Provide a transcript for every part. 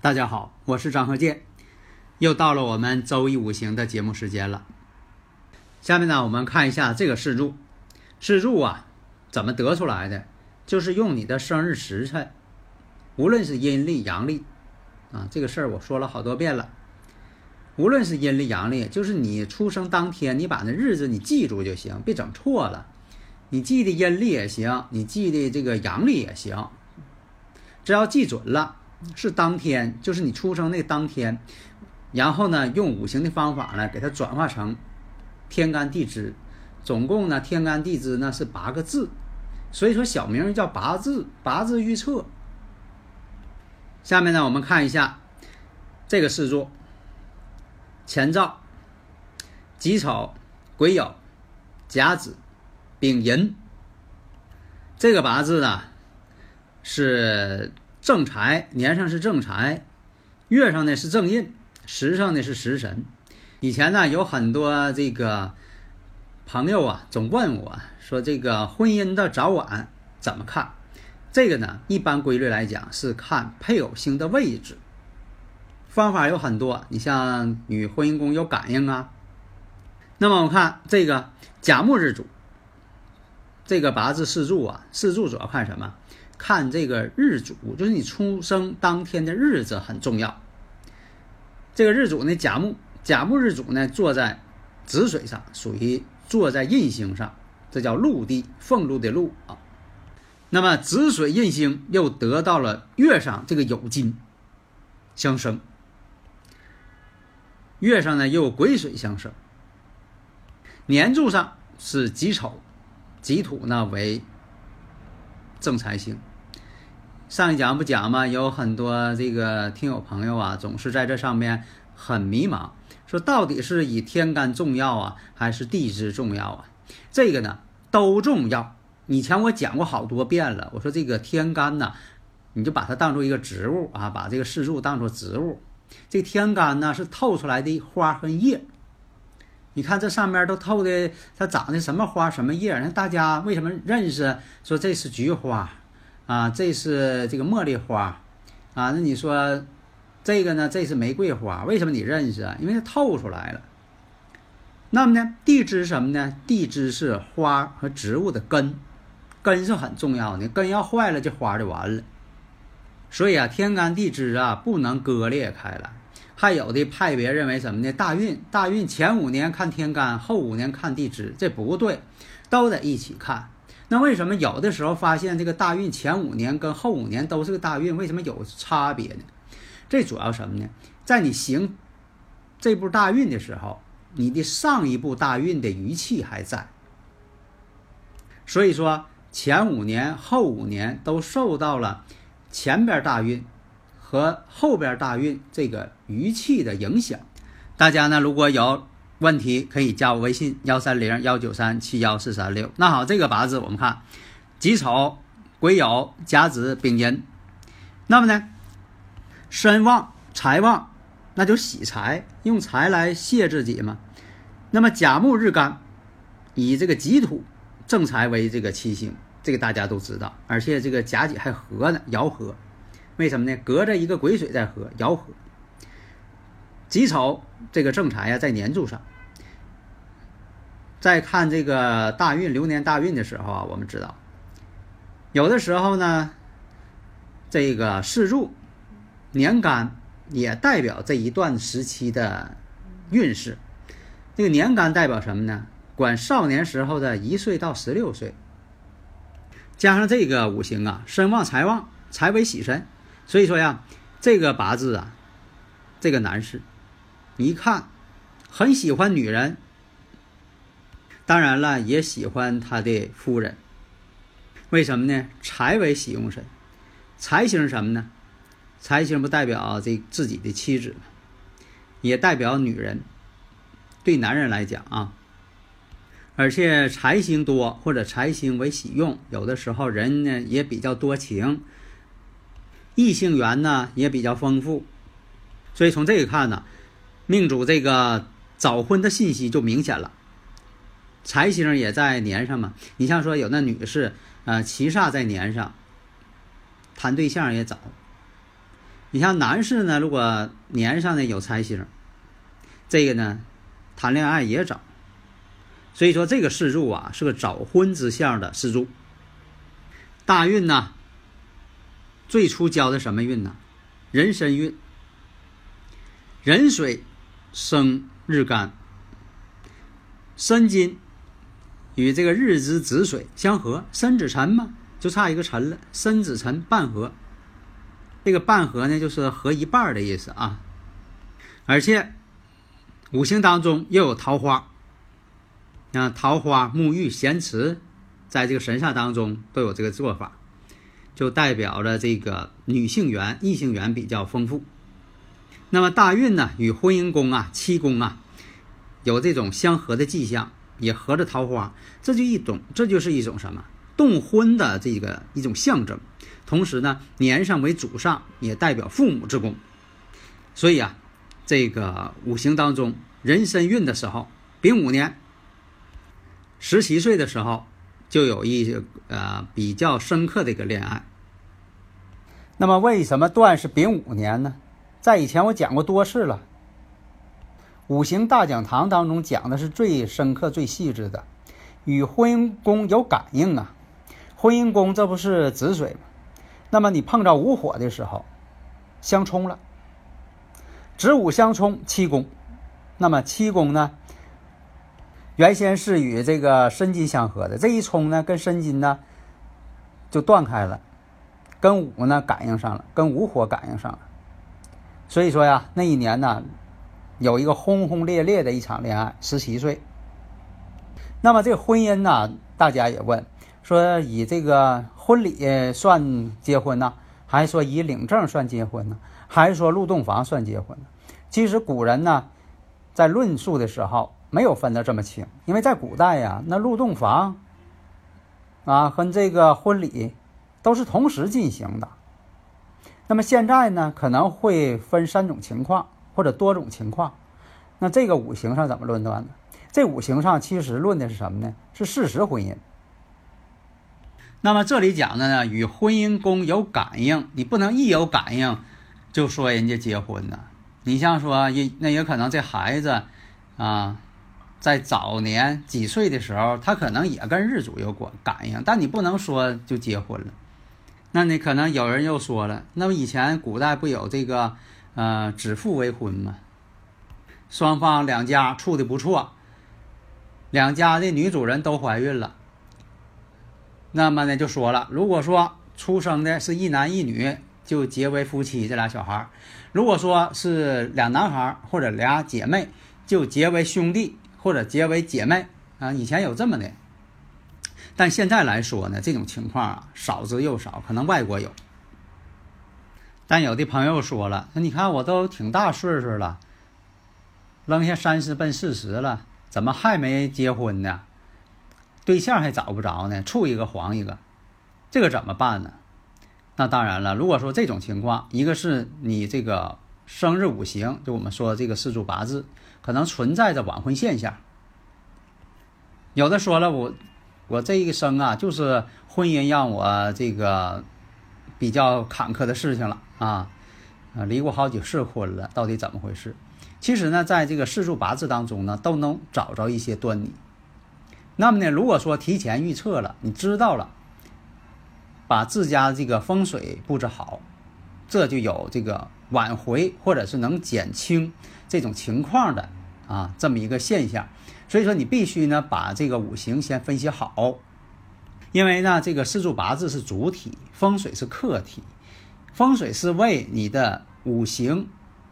大家好，我是张鹤剑，又到了我们周易五行的节目时间了。下面呢，我们看一下这个四柱，四柱啊，怎么得出来的？就是用你的生日时辰，无论是阴历阳历啊，这个事儿我说了好多遍了。无论是阴历阳历，就是你出生当天，你把那日子你记住就行，别整错了。你记的阴历也行，你记的这个阳历也行，只要记准了。是当天，就是你出生那当天，然后呢，用五行的方法呢，给它转化成天干地支，总共呢，天干地支呢是八个字，所以说小名叫八字，八字预测。下面呢，我们看一下这个四柱：乾兆、己丑、癸酉、甲子、丙寅。这个八字呢是。正财年上是正财，月上呢是正印，时上呢是食神。以前呢有很多这个朋友啊，总问我说这个婚姻的早晚怎么看？这个呢一般规律来讲是看配偶星的位置，方法有很多。你像与婚姻宫有感应啊。那么我看这个甲木日主，这个八字四柱啊，四柱主要看什么？看这个日主，就是你出生当天的日子很重要。这个日主呢，甲木，甲木日主呢，坐在子水上，属于坐在印星上，这叫陆地，俸禄的禄啊。那么子水印星又得到了月上这个酉金相生，月上呢又癸水相生，年柱上是己丑，己土呢为正财星。上一讲不讲吗？有很多这个听友朋友啊，总是在这上面很迷茫，说到底是以天干重要啊，还是地支重要啊？这个呢都重要。以前我讲过好多遍了，我说这个天干呢，你就把它当做一个植物啊，把这个四柱当做植物。这天干呢是透出来的花和叶，你看这上面都透的，它长的什么花什么叶？那大家为什么认识？说这是菊花。啊，这是这个茉莉花，啊，那你说这个呢？这是玫瑰花，为什么你认识啊？因为它透出来了。那么呢，地支什么呢？地支是花和植物的根，根是很重要的，根要坏了，这花就完了。所以啊，天干地支啊不能割裂开来。还有的派别认为什么呢？大运，大运前五年看天干，后五年看地支，这不对，都得一起看。那为什么有的时候发现这个大运前五年跟后五年都是个大运，为什么有差别呢？这主要什么呢？在你行这步大运的时候，你的上一步大运的余气还在，所以说前五年、后五年都受到了前边大运和后边大运这个余气的影响。大家呢，如果有问题，可以加我微信幺三零幺九三七幺四三六。那好，这个八字我们看己丑、癸酉、甲子、丙寅，那么呢，身旺财旺，那就喜财，用财来泄自己嘛。那么甲木日干，以这个己土正财为这个七星，这个大家都知道，而且这个甲己还合呢，爻合，为什么呢？隔着一个癸水在合，爻合。己丑这个正财呀，在年柱上。再看这个大运流年大运的时候啊，我们知道，有的时候呢，这个四柱年干也代表这一段时期的运势。这个年干代表什么呢？管少年时候的一岁到十六岁，加上这个五行啊，身旺财旺，财为喜神，所以说呀，这个八字啊，这个男士。你一看，很喜欢女人，当然了，也喜欢他的夫人。为什么呢？财为喜用神，财星什么呢？财星不代表这自己的妻子？也代表女人。对男人来讲啊，而且财星多或者财星为喜用，有的时候人呢也比较多情，异性缘呢也比较丰富。所以从这个看呢。命主这个早婚的信息就明显了，财星也在年上嘛。你像说有那女士，呃，七煞在年上，谈对象也早。你像男士呢，如果年上呢有财星，这个呢谈恋爱也早。所以说这个四柱啊是个早婚之相的四柱。大运呢，最初交的什么运呢？壬申运，壬水。生日干，申金与这个日之子水相合，申子辰嘛，就差一个辰了。申子辰半合，这个半合呢，就是合一半的意思啊。而且五行当中又有桃花，啊，桃花、沐浴、咸池，在这个神煞当中都有这个做法，就代表着这个女性缘、异性缘比较丰富。那么大运呢，与婚姻宫啊、七宫啊，有这种相合的迹象，也合着桃花，这就一种，这就是一种什么动婚的这个一种象征。同时呢，年上为主上，也代表父母之宫。所以啊，这个五行当中，壬申运的时候，丙午年，十七岁的时候，就有一些呃比较深刻的一个恋爱。那么为什么断是丙午年呢？在以前我讲过多次了，五行大讲堂当中讲的是最深刻、最细致的，与婚姻宫有感应啊。婚姻宫这不是子水吗？那么你碰着午火的时候，相冲了，子午相冲，七宫。那么七宫呢，原先是与这个申金相合的，这一冲呢，跟申金呢就断开了，跟午呢感应上了，跟午火感应上了。所以说呀，那一年呢，有一个轰轰烈烈的一场恋爱，十七岁。那么这婚姻呢，大家也问说，以这个婚礼算结婚呢，还是说以领证算结婚呢，还是说入洞房算结婚呢？其实古人呢，在论述的时候没有分得这么清，因为在古代呀，那入洞房啊和这个婚礼都是同时进行的。那么现在呢，可能会分三种情况或者多种情况。那这个五行上怎么论断呢？这五行上其实论的是什么呢？是事实婚姻。那么这里讲的呢，与婚姻宫有感应，你不能一有感应就说人家结婚呢。你像说也那也可能这孩子啊，在早年几岁的时候，他可能也跟日主有关感应，但你不能说就结婚了。那你可能有人又说了，那么以前古代不有这个，呃，指腹为婚吗？双方两家处的不错，两家的女主人都怀孕了，那么呢就说了，如果说出生的是一男一女，就结为夫妻，这俩小孩；如果说是俩男孩或者俩姐妹，就结为兄弟或者结为姐妹啊。以前有这么的，但现在来说呢，这种情况啊少之又少，可能外国有。但有的朋友说了，那你看我都挺大岁数了，扔下三十奔四十了，怎么还没结婚呢？对象还找不着呢，处一个黄一个，这个怎么办呢？那当然了，如果说这种情况，一个是你这个生日五行，就我们说这个四柱八字，可能存在着晚婚现象。有的说了，我我这一生啊，就是婚姻让我这个比较坎坷的事情了啊，啊，离过好几次婚了，到底怎么回事？其实呢，在这个四柱八字当中呢，都能找着一些端倪。那么呢，如果说提前预测了，你知道了，把自家这个风水布置好，这就有这个挽回或者是能减轻这种情况的啊这么一个现象。所以说，你必须呢把这个五行先分析好，因为呢这个四柱八字是主体，风水是客体，风水是为你的五行，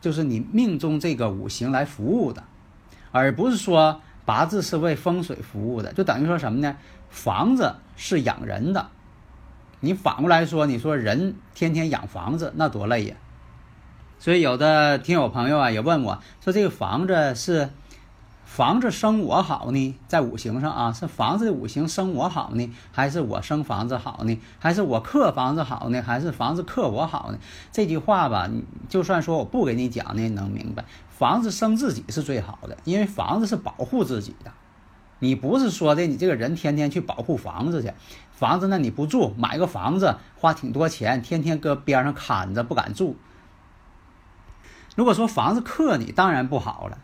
就是你命中这个五行来服务的，而不是说。八字是为风水服务的，就等于说什么呢？房子是养人的，你反过来说，你说人天天养房子，那多累呀！所以有的听友朋友啊也问我说，这个房子是房子生我好呢，在五行上啊，是房子的五行生我好呢，还是我生房子好呢？还是我克房子好呢？还是房子克我好呢？这句话吧，就算说我不给你讲呢，能明白。房子生自己是最好的，因为房子是保护自己的。你不是说的你这个人天天去保护房子去，房子那你不住，买个房子花挺多钱，天天搁边上看着不敢住。如果说房子克你，当然不好了。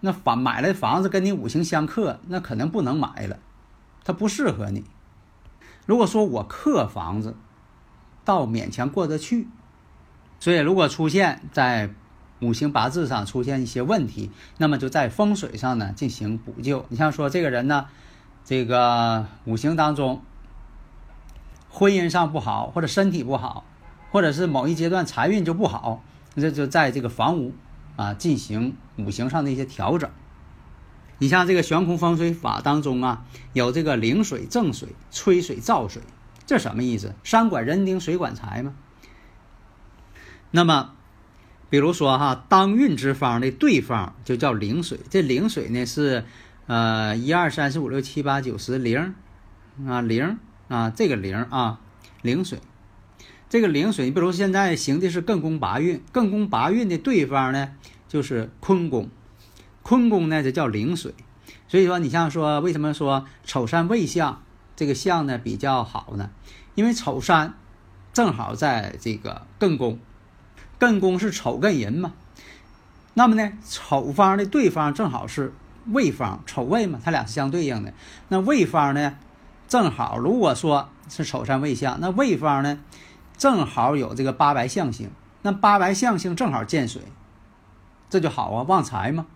那房买来房子跟你五行相克，那可能不能买了，它不适合你。如果说我克房子，倒勉强过得去。所以如果出现在。五行八字上出现一些问题，那么就在风水上呢进行补救。你像说这个人呢，这个五行当中，婚姻上不好，或者身体不好，或者是某一阶段财运就不好，这就在这个房屋啊进行五行上的一些调整。你像这个悬空风水法当中啊，有这个灵水正水、吹水燥水，这什么意思？山管人丁，水管财吗？那么。比如说哈，当运之方的对方就叫零水，这零水呢是，呃，一二三四五六七八九十零，啊零啊这个零啊零水，这个灵水，你比如现在行的是艮宫八运，艮宫八运的对方呢就是坤宫，坤宫呢就叫灵水，所以说你像说为什么说丑山未相这个相呢比较好呢？因为丑山正好在这个艮宫。艮宫是丑艮寅嘛？那么呢，丑方的对方正好是未方，丑未嘛，它俩是相对应的。那未方呢，正好如果说是丑山未相，那未方呢，正好有这个八白象星，那八白象星正好见水，这就好啊，旺财嘛。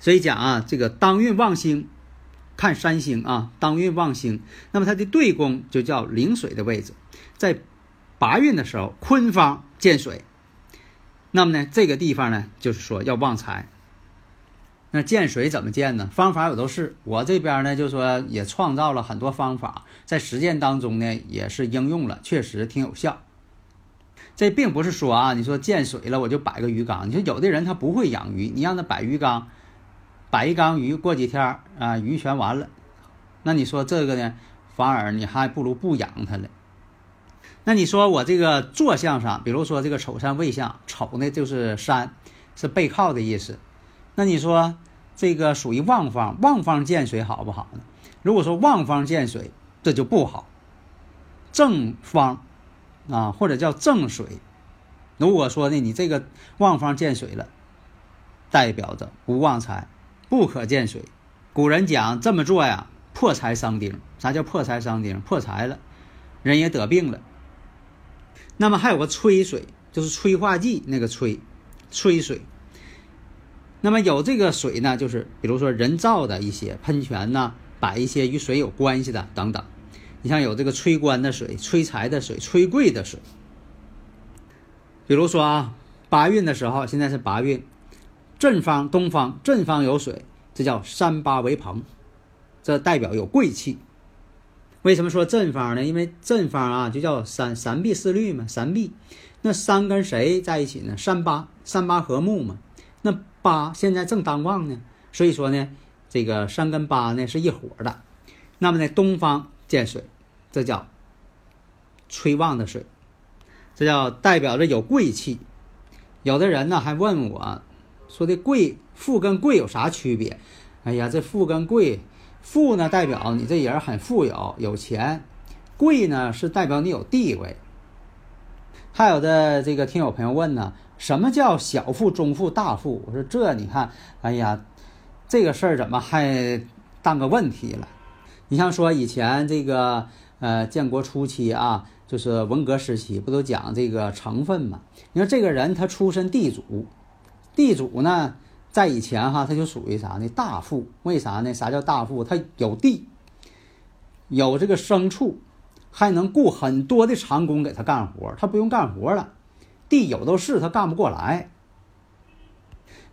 所以讲啊，这个当运旺星，看三星啊，当运旺星，那么它的对宫就叫临水的位置，在八运的时候，坤方。见水，那么呢，这个地方呢，就是说要旺财。那见水怎么见呢？方法有都是，我这边呢，就说也创造了很多方法，在实践当中呢，也是应用了，确实挺有效。这并不是说啊，你说见水了我就摆个鱼缸。你说有的人他不会养鱼，你让他摆鱼缸，摆一缸鱼，过几天啊，鱼全完了。那你说这个呢，反而你还不如不养它了。那你说我这个坐向上，比如说这个丑山未相，丑呢就是山，是背靠的意思。那你说这个属于旺方，旺方见水好不好呢？如果说旺方见水，这就不好。正方啊，或者叫正水，如果说呢你这个旺方见水了，代表着不旺财，不可见水。古人讲这么做呀，破财伤丁。啥叫破财伤丁？破财了，人也得病了。那么还有个催水，就是催化剂那个催，催水。那么有这个水呢，就是比如说人造的一些喷泉呐，摆一些与水有关系的等等。你像有这个催官的水、催财的水、催贵的水。比如说啊，八运的时候，现在是八运，正方、东方正方有水，这叫三八为朋，这代表有贵气。为什么说正方呢？因为正方啊，就叫三三碧四绿嘛，三碧。那三跟谁在一起呢？三八，三八和睦嘛。那八现在正当旺呢，所以说呢，这个三跟八呢是一伙的。那么呢，东方见水，这叫催旺的水，这叫代表着有贵气。有的人呢还问我，说的贵富跟贵有啥区别？哎呀，这富跟贵。富呢，代表你这人很富有、有钱；贵呢，是代表你有地位。还有的这个听友朋友问呢，什么叫小富、中富、大富？我说这你看，哎呀，这个事儿怎么还当个问题了？你像说以前这个呃，建国初期啊，就是文革时期，不都讲这个成分嘛？你说这个人他出身地主，地主呢？在以前哈，他就属于啥呢？大富，为啥呢？啥叫大富？他有地，有这个牲畜，还能雇很多的长工给他干活，他不用干活了。地有都是，他干不过来。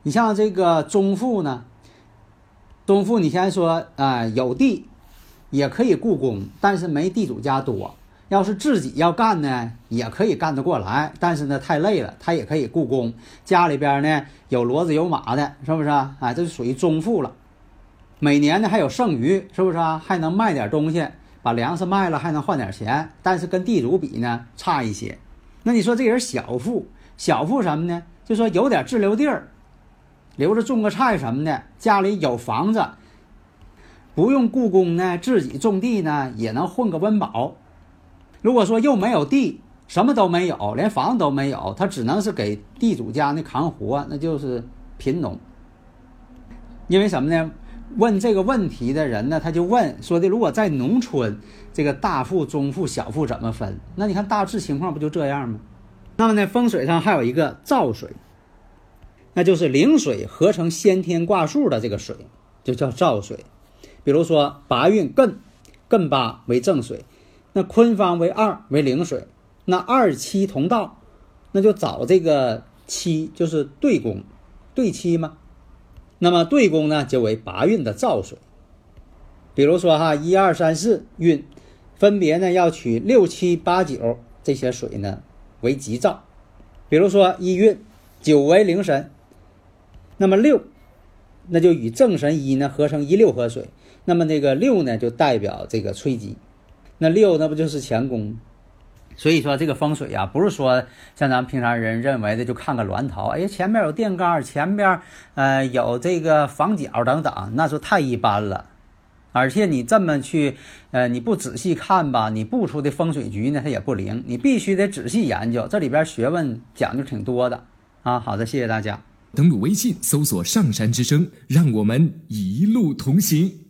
你像这个中富呢，中富，你先说啊，有地也可以雇工，但是没地主家多。要是自己要干呢，也可以干得过来，但是呢太累了，他也可以雇工。家里边呢有骡子有马的，是不是啊？哎，这就属于中富了。每年呢还有剩余，是不是啊？还能卖点东西，把粮食卖了还能换点钱。但是跟地主比呢差一些。那你说这人小富，小富什么呢？就说有点自留地儿，留着种个菜什么的，家里有房子，不用雇工呢，自己种地呢也能混个温饱。如果说又没有地，什么都没有，连房子都没有，他只能是给地主家那扛活，那就是贫农。因为什么呢？问这个问题的人呢，他就问说的：如果在农村，这个大富、中富、小富怎么分？那你看大致情况不就这样吗？那么呢，风水上还有一个造水，那就是灵水合成先天卦数的这个水，就叫造水。比如说八运艮，艮八为正水。那坤方为二为零水，那二七同道，那就找这个七就是对宫，对七嘛。那么对宫呢就为八运的造水。比如说哈，一二三四运，分别呢要取六七八九这些水呢为吉兆。比如说一运九为零神，那么六，那就与正神一呢合成一六合水，那么那个六呢就代表这个催吉。那六那不就是乾宫？所以说这个风水呀，不是说像咱们平常人认为的，就看个峦头，哎，前面有电杆，前面呃有这个房角等等，那就太一般了。而且你这么去，呃，你不仔细看吧，你布出的风水局呢，它也不灵。你必须得仔细研究，这里边学问讲究挺多的啊。好的，谢谢大家。登录微信搜索“上山之声”，让我们一路同行。